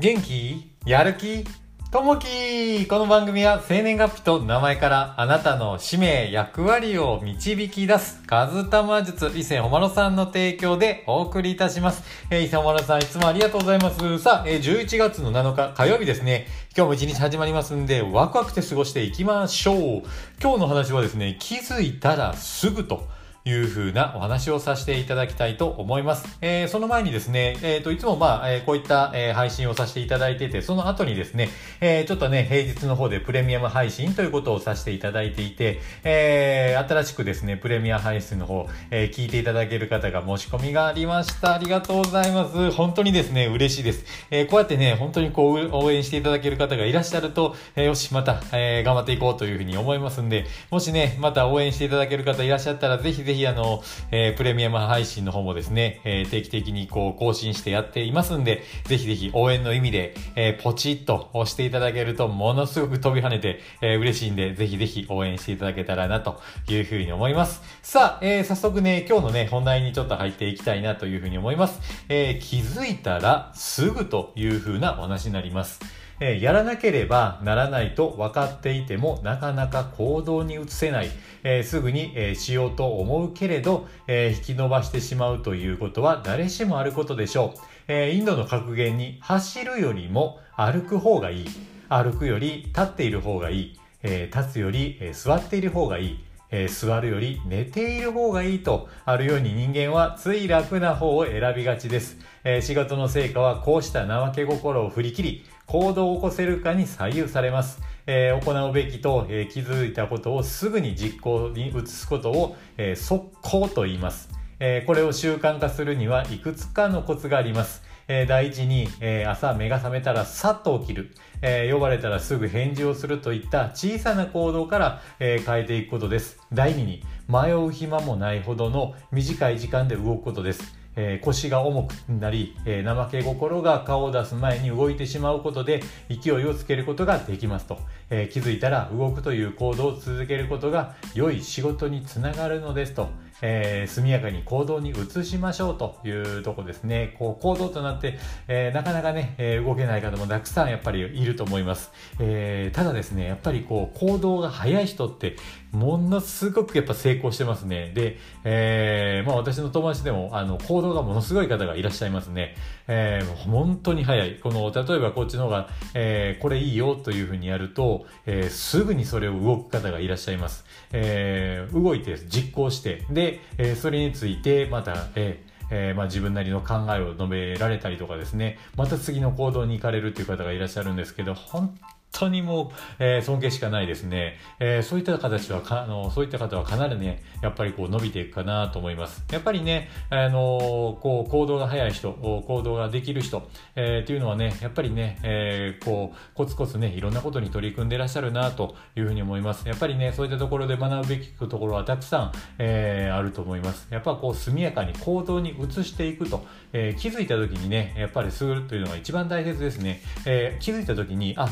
元気？やる気？ともきこの番組は生年月日と名前からあなたの使命、役割を導き出す、カズタマ術、伊勢ほまろさんの提供でお送りいたします。えー、伊勢ほまろさんいつもありがとうございます。さあ、えー、11月の7日火曜日ですね。今日も一日始まりますんで、ワクワクして過ごしていきましょう。今日の話はですね、気づいたらすぐと。いう風なお話をさせていただきたいと思います。えー、その前にですね、えっ、ー、と、いつもまあ、えー、こういった、え配信をさせていただいてて、その後にですね、えちょっとね、平日の方でプレミアム配信ということをさせていただいていて、え新しくですね、プレミア配信の方、え聞いていただける方が申し込みがありました。ありがとうございます。本当にですね、嬉しいです。えこうやってね、本当にこう、応援していただける方がいらっしゃると、えよし、また、え頑張っていこうというふうに思いますんで、もしね、また応援していただける方いらっしゃったら、ぜひぜひあの、えー、プレミアム配信の方もですね、えー、定期的にこう更新してやっていますんで、ぜひぜひ応援の意味で、えー、ポチッと押していただけるとものすごく飛び跳ねて、えー、嬉しいんで、ぜひぜひ応援していただけたらなというふうに思います。さあ、えー、早速ね、今日のね、本題にちょっと入っていきたいなというふうに思います。えー、気づいたらすぐというふうなお話になります。えー、やらなければならないと分かっていてもなかなか行動に移せない、えー、すぐに、えー、しようと思うけれど、え引き伸ばしてしまうということは誰しもあることでしょう、えインドの格言に走るよりも歩く方がいい。歩くより立っている方がいい、え立つより、え座っている方がいい。えー、座るより寝ている方がいいとあるように人間はつい楽な方を選びがちです。えー、仕事の成果はこうした怠け心を振り切り、行動を起こせるかに左右されます。えー、行うべきと、え、気づいたことをすぐに実行に移すことを、えー、速攻と言います。えこれを習慣化するにはいくつかのコツがあります。え第一に、え朝目が覚めたらさっと起きる、え呼ばれたらすぐ返事をするといった小さな行動から、え変えていくことです。第二に迷う暇もないほどの短い時間で動くことです。え、腰が重くなり、え、怠け心が顔を出す前に動いてしまうことで勢いをつけることができますと、え、気づいたら動くという行動を続けることが良い仕事につながるのですと、えー、速やかに行動に移しましょうというとこですね。こう行動となって、えー、なかなかね、えー、動けない方もたくさんやっぱりいると思います。え、ただですね、やっぱりこう行動が早い人ってものすごくやっぱ成功してますね。で、え、まあ私の友達でもあの行動がものすごい方がいらっしゃいますね。えー、本当に早い。この、例えばこっちの方が、え、これいいよというふうにやると、え、すぐにそれを動く方がいらっしゃいます。え、動いて実行して、で、え、それについてまた、ええー、まあ、自分なりの考えを述べられたりとかですね、また次の行動に行かれるという方がいらっしゃるんですけど、本当にもう、えー、尊敬しかないですね。えー、そういった形はか、あの、そういった方はかなりね、やっぱりこう伸びていくかなと思います。やっぱりね、あのこう、行動が早い人、行動ができる人、えー、っていうのはね、やっぱりね、えー、こう、コツコツね、いろんなことに取り組んでらっしゃるなというふうに思います。やっぱりね、そういったところで学ぶべきところはたくさん、えー、あると思います。やっぱこう、速やかに行動に移していくと、えー、気づいた時にね、やっぱりするというのが一番大切ですね。えー、気づいた時に、あ、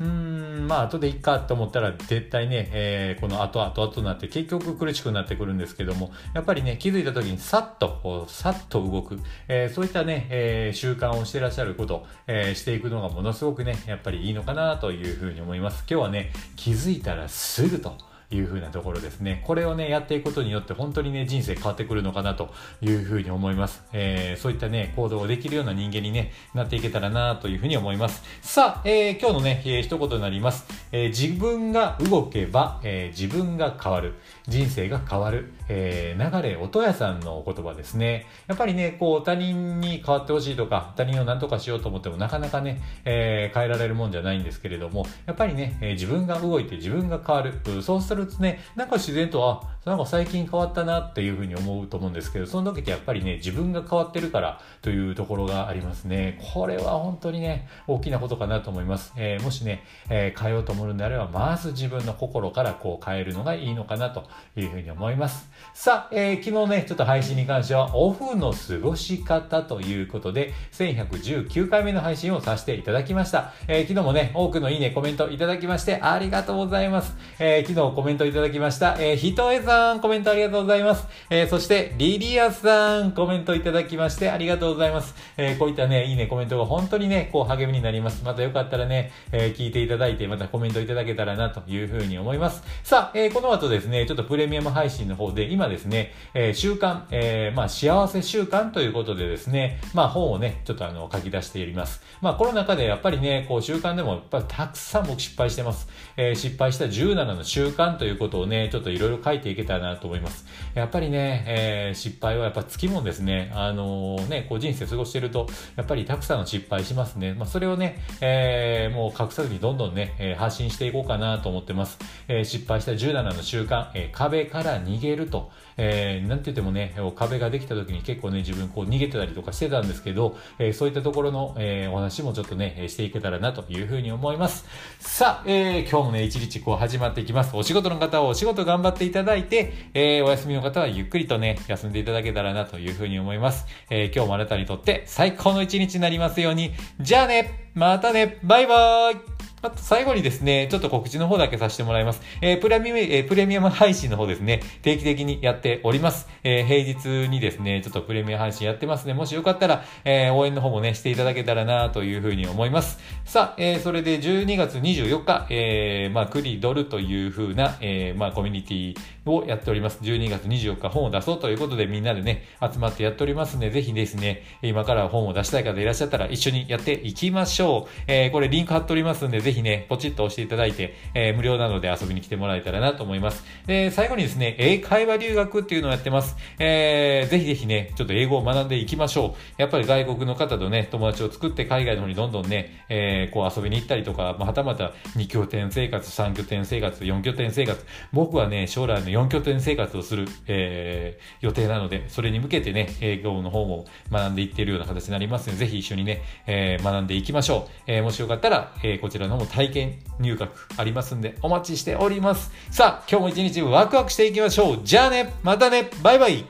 うーん、まあ、後でいっかと思ったら、絶対ね、えー、この後後々になって結局苦しくなってくるんですけども、やっぱりね、気づいた時にさっと、こう、さっと動く、えー、そういったね、えー、習慣をしてらっしゃること、えー、していくのがものすごくね、やっぱりいいのかなというふうに思います。今日はね、気づいたらすぐと、いうふうなところですね。これをね、やっていくことによって本当にね、人生変わってくるのかなというふうに思います。えー、そういったね、行動をできるような人間にね、なっていけたらなというふうに思います。さあ、えー、今日のね、えー、一言になります。えー、自分が動けば、えー、自分が変わる。人生が変わる。えー、流れ音屋さんのお言葉ですね。やっぱりね、こう、他人に変わってほしいとか、他人を何とかしようと思ってもなかなかね、えー、変えられるもんじゃないんですけれども、やっぱりね、えー、自分が動いて自分が変わる。そうするとね、なんか自然と、あ、なんか最近変わったなっていうふうに思うと思うんですけど、その時ってやっぱりね、自分が変わってるからというところがありますね。これは本当にね、大きなことかなと思います。えー、もしね、えー、変えようと思うんであれば、まず自分の心からこう変えるのがいいのかなというふうに思います。さあ、えー、昨日ね、ちょっと配信に関しては、オフの過ごし方ということで、1119回目の配信をさせていただきました。えー、昨日もね、多くのいいね、コメントいただきまして、ありがとうございます。えー、昨日コメントいただきました。えー、ひとえさん、コメントありがとうございます。えー、そして、リリアさん、コメントいただきましてありがとうございます。えー、こういったね、いいね、コメントが本当にね、こう励みになります。またよかったらね、えー、聞いていただいて、またコメントいただけたらなというふうに思います。さあ、えー、この後ですね、ちょっとプレミアム配信の方で、で今ですね、えー、習慣、えー、まあ、幸せ習慣ということでですね、まあ、本をね、ちょっとあの、書き出しております。まあ、コロナ禍でやっぱりね、こう、習慣でもやっぱりたくさん僕失敗してます。えー、失敗した17の習慣ということをね、ちょっといろいろ書いていけたらなと思います。やっぱりね、えー、失敗はやっぱつきもんですね。あのー、ね、こう人生過ごしてると、やっぱりたくさんの失敗しますね。まあ、それをね、えー、もう隠さずにどんどんね、えー、発信していこうかなと思ってます。えー、失敗した17の習慣、えー、壁から逃げると、えー、なんて言ってもね、壁ができた時に結構ね、自分こう逃げてたりとかしてたんですけど、えー、そういったところの、えー、お話もちょっとね、していけたらなというふうに思います。さあ、えー、今日もね、一日こう始まっていきます。お仕事の方はお仕事頑張っていただいて、えー、お休みの方はゆっくりとね、休んでいただけたらなというふうに思います。えー、今日もあなたにとって最高の一日になりますように。じゃあねまたねバイバーイあと最後にですね、ちょっと告知の方だけさせてもらいます。えー、プレミアム、えー、プレミアム配信の方ですね、定期的にやっております。えー、平日にですね、ちょっとプレミアム配信やってますね。もしよかったら、えー、応援の方もね、していただけたらなというふうに思います。さあ、えー、それで12月24日、えー、まあ、クリドルというふうな、えー、まあ、コミュニティをやっております。12月24日本を出そうということでみんなでね、集まってやっておりますので、ぜひですね、今から本を出したい方いらっしゃったら一緒にやっていきましょう。えー、これリンク貼っておりますんで、ぜひね、ポチッと押していただいて、えー、無料なので遊びに来てもらえたらなと思います。で、最後にですね、英会話留学っていうのをやってます。えー、ぜひぜひね、ちょっと英語を学んでいきましょう。やっぱり外国の方とね、友達を作って海外の方にどんどんね、えー、こう遊びに行ったりとか、まあ、はたまた2拠点生活、3拠点生活、4拠点生活。僕はね、将来の4拠点生活をする、えー、予定なので、それに向けてね、英語の方も学んでいっているような形になりますので、ぜひ一緒にね、えー、学んでいきましょう。えー、もしよかったら、えー、こちらの方も体験入学ありますんで、お待ちしております。さあ、今日も一日ワクワクしていきましょう。じゃあね、またね、バイバイ